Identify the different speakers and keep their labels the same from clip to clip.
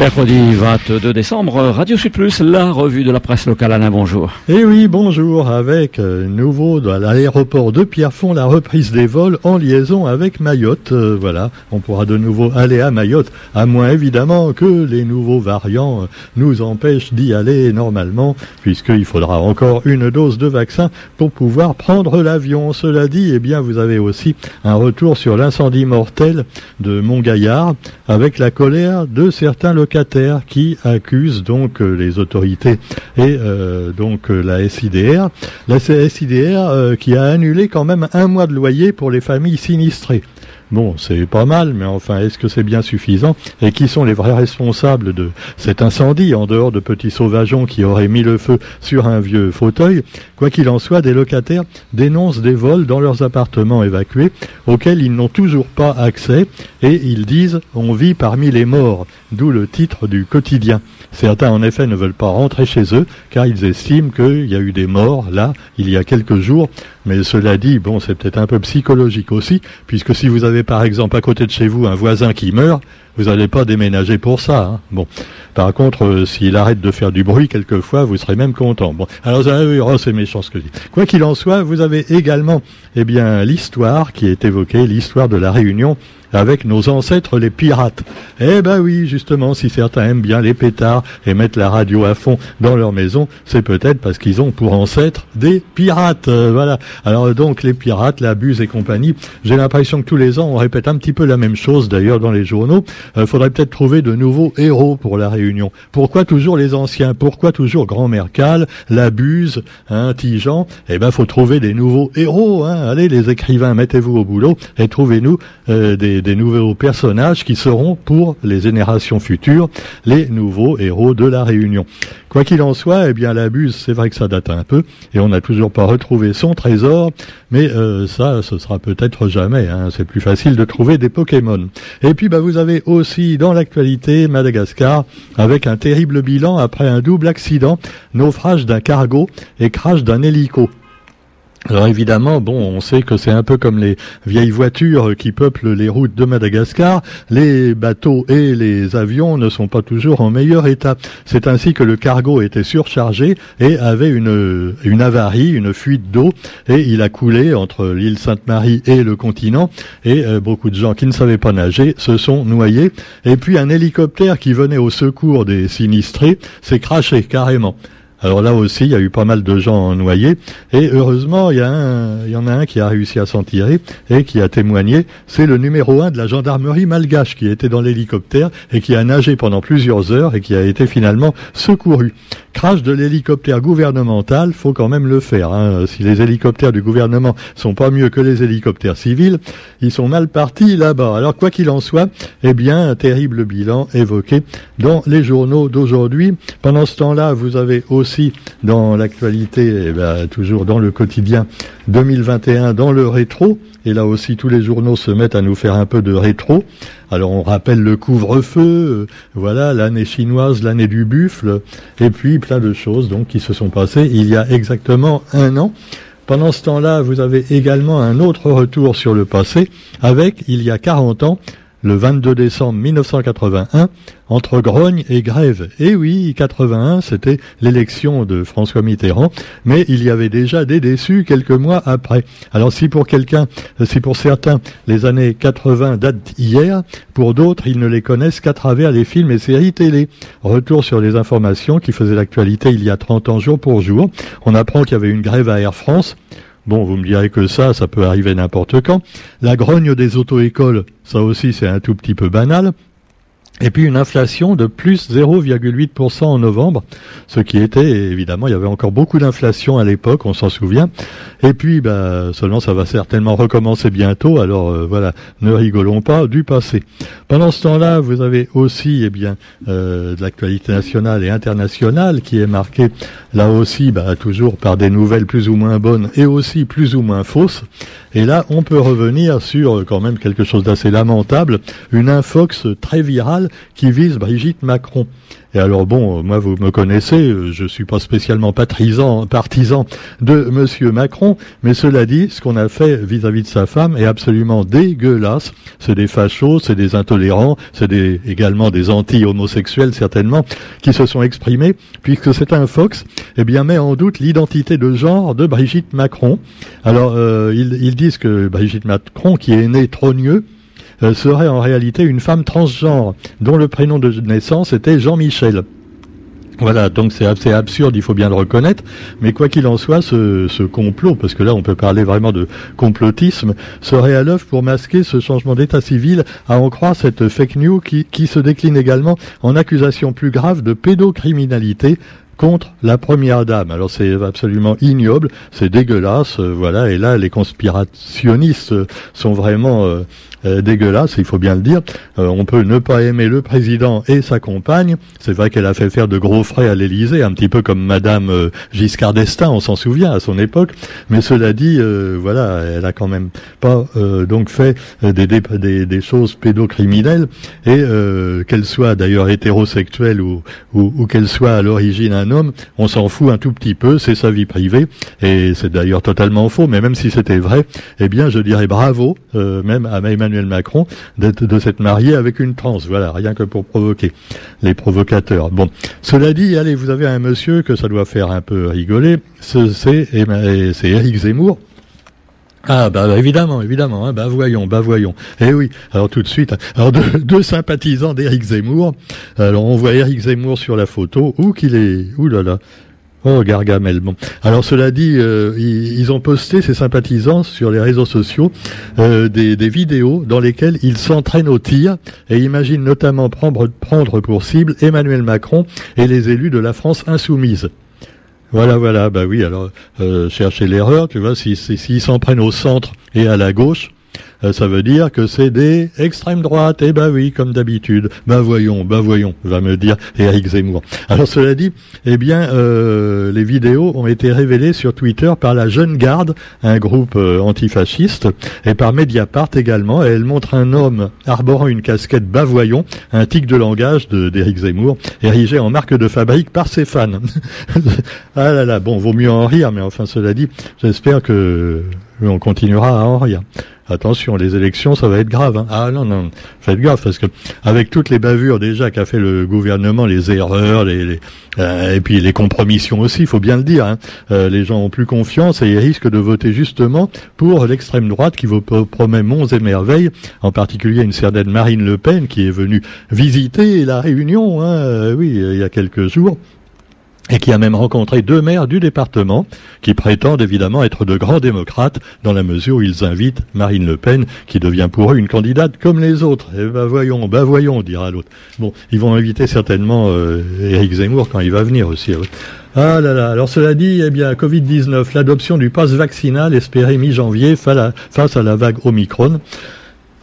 Speaker 1: Mercredi 22 décembre, Radio Sud Plus, la revue de la presse locale. Alain, bonjour.
Speaker 2: Eh oui, bonjour. Avec euh, nouveau à l'aéroport de Pierrefonds, la reprise des vols en liaison avec Mayotte. Euh, voilà, on pourra de nouveau aller à Mayotte, à moins évidemment que les nouveaux variants euh, nous empêchent d'y aller normalement, puisqu'il faudra encore une dose de vaccin pour pouvoir prendre l'avion. Cela dit, eh bien, vous avez aussi un retour sur l'incendie mortel de Montgaillard, avec la colère de certains locaux locataires qui accusent donc euh, les autorités et euh, donc euh, la SIDR. La SIDR qui a annulé quand même un mois de loyer pour les familles sinistrées. Bon, c'est pas mal, mais enfin, est-ce que c'est bien suffisant Et qui sont les vrais responsables de cet incendie, en dehors de petits sauvageons qui auraient mis le feu sur un vieux fauteuil Quoi qu'il en soit, des locataires dénoncent des vols dans leurs appartements évacués, auxquels ils n'ont toujours pas accès, et ils disent « on vit parmi les morts », d'où le titre du quotidien. Certains, en effet, ne veulent pas rentrer chez eux, car ils estiment qu'il y a eu des morts, là, il y a quelques jours, mais cela dit, bon, c'est peut-être un peu psychologique aussi, puisque si vous avez par exemple à côté de chez vous un voisin qui meurt, vous n'allez pas déménager pour ça. Hein. Bon, par contre, euh, s'il arrête de faire du bruit quelquefois, vous serez même content. Bon, alors vous oh, c'est méchant ce que je dis. Quoi qu'il en soit, vous avez également, eh bien, l'histoire qui est évoquée, l'histoire de la Réunion avec nos ancêtres les pirates. Eh ben oui, justement, si certains aiment bien les pétards et mettent la radio à fond dans leur maison, c'est peut-être parce qu'ils ont pour ancêtres des pirates. Voilà. Alors donc les pirates, la buse et compagnie, j'ai l'impression que tous les ans on répète un petit peu la même chose d'ailleurs dans les journaux. Il euh, faudrait peut-être trouver de nouveaux héros pour la Réunion. Pourquoi toujours les anciens? Pourquoi toujours Grand-Mère Cal, la buse, hein, Tijan? Eh ben faut trouver des nouveaux héros. Hein. Allez les écrivains, mettez-vous au boulot et trouvez-nous euh, des des nouveaux personnages qui seront pour les générations futures les nouveaux héros de la Réunion. Quoi qu'il en soit, eh bien la buse, c'est vrai que ça date un peu et on n'a toujours pas retrouvé son trésor, mais euh, ça, ce sera peut-être jamais. Hein. c'est plus facile de trouver des Pokémon. Et puis, bah, vous avez aussi dans l'actualité Madagascar avec un terrible bilan après un double accident, naufrage d'un cargo et crash d'un hélico. Alors évidemment, bon, on sait que c'est un peu comme les vieilles voitures qui peuplent les routes de Madagascar. Les bateaux et les avions ne sont pas toujours en meilleur état. C'est ainsi que le cargo était surchargé et avait une, une avarie, une fuite d'eau, et il a coulé entre l'île Sainte-Marie et le continent. Et euh, beaucoup de gens qui ne savaient pas nager se sont noyés. Et puis un hélicoptère qui venait au secours des sinistrés s'est craché carrément. Alors là aussi, il y a eu pas mal de gens noyés. Et heureusement, il y, a en a un qui a réussi à s'en tirer et qui a témoigné. C'est le numéro un de la gendarmerie malgache qui était dans l'hélicoptère et qui a nagé pendant plusieurs heures et qui a été finalement secouru. Crash de l'hélicoptère gouvernemental, faut quand même le faire. Hein. Si les hélicoptères du gouvernement sont pas mieux que les hélicoptères civils, ils sont mal partis là-bas. Alors quoi qu'il en soit, eh bien, un terrible bilan évoqué dans les journaux d'aujourd'hui. Pendant ce temps-là, vous avez aussi dans l'actualité, eh ben, toujours dans le quotidien 2021, dans le rétro. Et là aussi, tous les journaux se mettent à nous faire un peu de rétro. Alors on rappelle le couvre-feu, euh, voilà, l'année chinoise, l'année du buffle, et puis plein de choses donc qui se sont passées il y a exactement un an. Pendant ce temps-là, vous avez également un autre retour sur le passé avec, il y a 40 ans, le 22 décembre 1981 entre grogne et grève. Et oui, 81, c'était l'élection de François Mitterrand, mais il y avait déjà des déçus quelques mois après. Alors si pour quelqu'un, si pour certains, les années 80 datent hier, pour d'autres, ils ne les connaissent qu'à travers les films et séries télé. Retour sur les informations qui faisaient l'actualité il y a 30 ans jour pour jour. On apprend qu'il y avait une grève à Air France. Bon, vous me direz que ça, ça peut arriver n'importe quand. La grogne des auto-écoles, ça aussi c'est un tout petit peu banal. Et puis une inflation de plus 0,8% en novembre, ce qui était évidemment, il y avait encore beaucoup d'inflation à l'époque, on s'en souvient. Et puis, bah, seulement ça va certainement recommencer bientôt. Alors euh, voilà, ne rigolons pas du passé. Pendant ce temps-là, vous avez aussi, eh bien, euh, de l'actualité nationale et internationale qui est marquée là aussi, bah, toujours par des nouvelles plus ou moins bonnes et aussi plus ou moins fausses. Et là, on peut revenir sur quand même quelque chose d'assez lamentable, une infox très virale qui vise Brigitte Macron. Et alors bon, moi vous me connaissez, je suis pas spécialement partisan, de Monsieur Macron, mais cela dit, ce qu'on a fait vis-à-vis de sa femme est absolument dégueulasse. C'est des fachos, c'est des intolérants, c'est des, également des anti-homosexuels certainement qui se sont exprimés, puisque c'est un Fox, eh bien met en doute l'identité de genre de Brigitte Macron. Alors euh, ils, disent que Brigitte Macron, qui est née euh, serait en réalité une femme transgenre dont le prénom de naissance était Jean-Michel. Voilà, donc c'est assez absurde, il faut bien le reconnaître, mais quoi qu'il en soit, ce, complot, parce que là on peut parler vraiment de complotisme, serait à l'œuvre pour masquer ce changement d'état civil, à en croire cette fake news qui, se décline également en accusation plus grave de pédocriminalité contre la première dame. Alors c'est absolument ignoble, c'est dégueulasse, euh, voilà. Et là, les conspirationnistes euh, sont vraiment euh, euh, dégueulasse, il faut bien le dire. On peut ne pas aimer le président et sa compagne. C'est vrai qu'elle a fait faire de gros frais à l'Élysée, un petit peu comme Madame Giscard d'Estaing, on s'en souvient à son époque. Mais cela dit, voilà, elle a quand même pas donc fait des, des, choses pédocriminelles et qu'elle soit d'ailleurs hétérosexuelle ou, ou qu'elle soit à l'origine on s'en fout un tout petit peu, c'est sa vie privée et c'est d'ailleurs totalement faux. Mais même si c'était vrai, eh bien, je dirais bravo, même à Emmanuel Macron de s'être marié avec une trans. Voilà, rien que pour provoquer les provocateurs. Bon, cela dit, allez, vous avez un monsieur que ça doit faire un peu rigoler. C'est Éric Zemmour. Ah bah évidemment, évidemment, hein, bah voyons, bah voyons. Eh oui, alors tout de suite, alors deux, sympathisants d'Éric Zemmour. Alors on voit Éric Zemmour sur la photo, où qu'il est, ouh là là, Oh, Gargamel. Bon. Alors cela dit, euh, ils, ont posté ces sympathisants sur les réseaux sociaux euh, des, vidéos dans lesquelles ils s'entraînent au tir et imaginent notamment prendre, prendre pour cible Emmanuel Macron et les élus de la France insoumise. Voilà, voilà, bah oui, alors euh, chercher l'erreur, tu vois, s'ils s'en prennent au centre et à la gauche, ça veut dire que c'est des extrêmes droites. Eh ben oui, comme d'habitude. Ben voyons, ben voyons, va me dire Eric Zemmour. Alors cela dit, eh bien, euh, les vidéos ont été révélées sur Twitter par la Jeune Garde, un groupe euh, antifasciste, et par Mediapart également. Et elle montre un homme arborant une casquette bavoyon, un tic de langage d'Eric Zemmour, érigé en marque de fabrique par ses fans. ah là là, bon, vaut mieux en rire, mais enfin cela dit, j'espère que on continuera à en rire attention, les élections, ça va être grave. Hein. Ah non, non, faites gaffe, parce que avec toutes les bavures déjà qu'a fait le gouvernement, les erreurs, les, euh, et puis les compromissions aussi, il faut bien le dire, hein, euh, les gens ont plus confiance et ils risquent de voter justement pour l'extrême droite qui vous promet monts et merveilles, en particulier une certaine Marine Le Pen qui est venue visiter la Réunion, hein, euh, oui, il y a quelques jours et qui a même rencontré deux maires du département qui prétendent évidemment être de grands démocrates dans la mesure où ils invitent Marine Le Pen qui devient pour eux une candidate comme les autres. Eh ben voyons, ben voyons, dira l'autre. Bon, ils vont inviter certainement euh, Éric Zemmour quand il va venir aussi. Ah là là, alors cela dit, eh bien, Covid-19, l'adoption du pass vaccinal espéré mi-janvier face à la vague Omicron.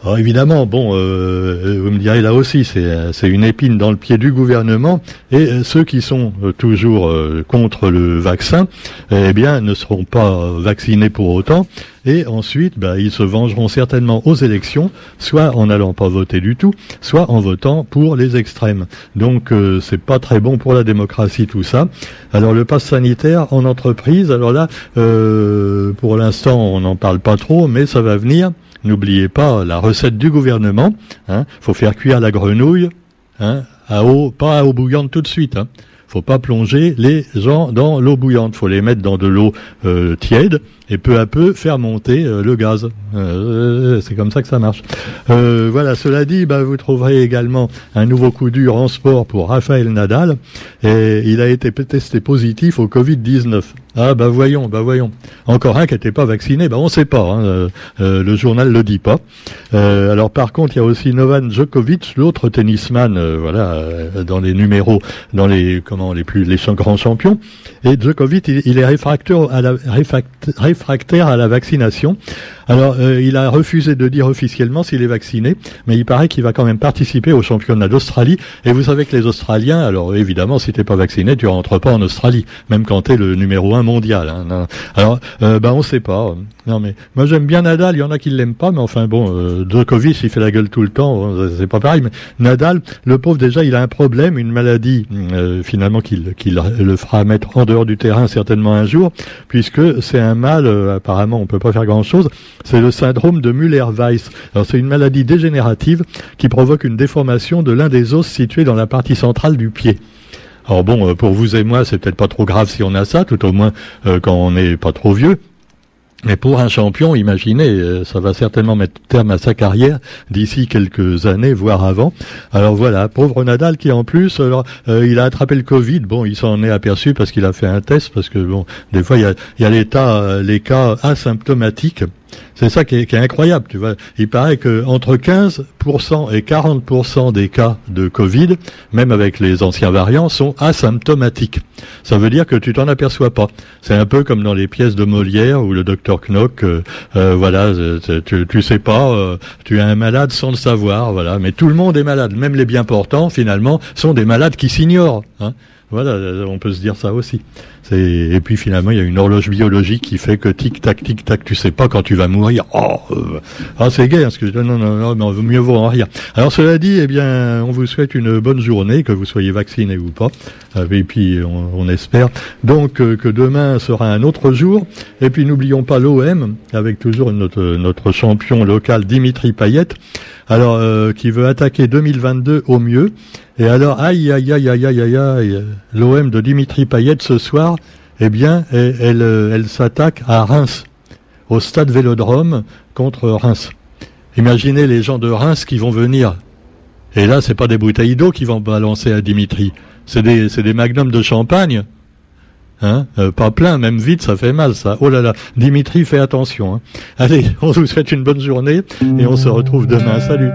Speaker 2: Alors évidemment, bon, euh, vous me direz là aussi, c'est une épine dans le pied du gouvernement et euh, ceux qui sont euh, toujours contre le vaccin, eh bien, ne seront pas vaccinés pour autant et ensuite, bah, ils se vengeront certainement aux élections, soit en n'allant pas voter du tout, soit en votant pour les extrêmes. Donc, c'est pas très bon pour la démocratie tout ça. Alors, le pass sanitaire en entreprise, alors là, pour l'instant, on n'en parle pas trop, mais ça va venir. N'oubliez pas la recette du gouvernement. Hein, faut faire cuire la grenouille hein, à eau, pas à eau bouillante tout de suite. Hein. Faut pas plonger les gens dans l'eau bouillante. Faut les mettre dans de l'eau euh, tiède et peu à peu faire monter euh, le gaz. Euh, c'est comme ça que ça marche. Euh, voilà, cela dit, bah, vous trouverez également un nouveau coup dur en sport pour Raphaël Nadal. Et il a été testé positif au Covid-19. Ah bah voyons, bah voyons. Encore un qui n'était pas vacciné, bah on sait pas. Hein, le journal le dit pas. alors par contre, il y a aussi Novan Djokovic, l'autre tennisman, voilà, dans les numéros, dans les comment les plus les grands champions. Et Djokovic, il, est réfractaire à la réfractaire à la vaccination. Alors, euh, il a refusé de dire officiellement s'il est vacciné, mais il paraît qu'il va quand même participer au championnat d'Australie. Et vous savez que les Australiens, alors évidemment, si t'es pas vacciné, tu rentres pas en Australie, même quand t'es le numéro un mondial. Hein. Alors, euh, ben on sait pas. Non mais moi j'aime bien Nadal. Il y en a qui l'aiment pas, mais enfin bon, euh, Djokovic il fait la gueule tout le temps, c'est pas pareil. Mais Nadal, le pauvre déjà, il a un problème, une maladie euh, finalement qui le fera mettre en dehors du terrain certainement un jour, puisque c'est un mal. apparemment, on peut pas faire grand chose c'est le syndrome de Müller-Weiss. Alors c'est une maladie dégénérative qui provoque une déformation de l'un des os situés dans la partie centrale du pied. Alors bon, euh, pour vous et moi, c'est peut-être pas trop grave si on a ça, tout au moins euh, quand on n'est pas trop vieux. Mais pour un champion, imaginez, euh, ça va certainement mettre terme à sa carrière d'ici quelques années, voire avant. Alors voilà, pauvre Nadal qui en plus, il a attrapé le Covid. Bon, il s'en est aperçu parce qu'il a fait un test, parce que bon, des fois il y a, y a les cas asymptomatiques. C'est ça qui est, incroyable, tu vois. Il paraît que entre 15% et 40% des cas de Covid, même avec les anciens variants, sont asymptomatiques. Ça veut dire que tu t'en aperçois pas. C'est un peu comme dans les pièces de Molière où le docteur Knock, euh, euh, voilà, tu, tu sais pas, euh, tu es un malade sans le savoir, voilà. Mais tout le monde est malade, même les bien portants, finalement, sont des malades qui s'ignorent. Hein. Voilà, on peut se dire ça aussi. Et puis finalement, il y a une horloge biologique qui fait que tic tac tic tac, tu sais pas quand tu vas mourir. Oh, euh, ah c'est gay, parce que non non non, mais vaut mieux vaut en rire. Alors cela dit, eh bien, on vous souhaite une bonne journée, que vous soyez vacciné ou pas. Euh, et puis on, espère donc euh, que demain sera un autre jour. Et puis n'oublions pas l'OM avec toujours notre notre champion local Dimitri Payet. Alors qui veut attaquer 2022 au mieux. Et alors, aïe, aïe, aïe, aïe, aïe, aïe, aïe, l'OM de Dimitri Payet ce soir, eh bien, elle, elle, s'attaque à Reims, au stade Vélodrome contre Reims. Imaginez les gens de Reims qui vont venir. Et là, c'est pas des bouteilles d'eau qui vont balancer à Dimitri. C'est c'est des magnums de champagne. Hein euh, pas plein, même vite, ça fait mal, ça. Oh là là, Dimitri, fais attention. Hein. Allez, on vous souhaite une bonne journée et on se retrouve demain. Salut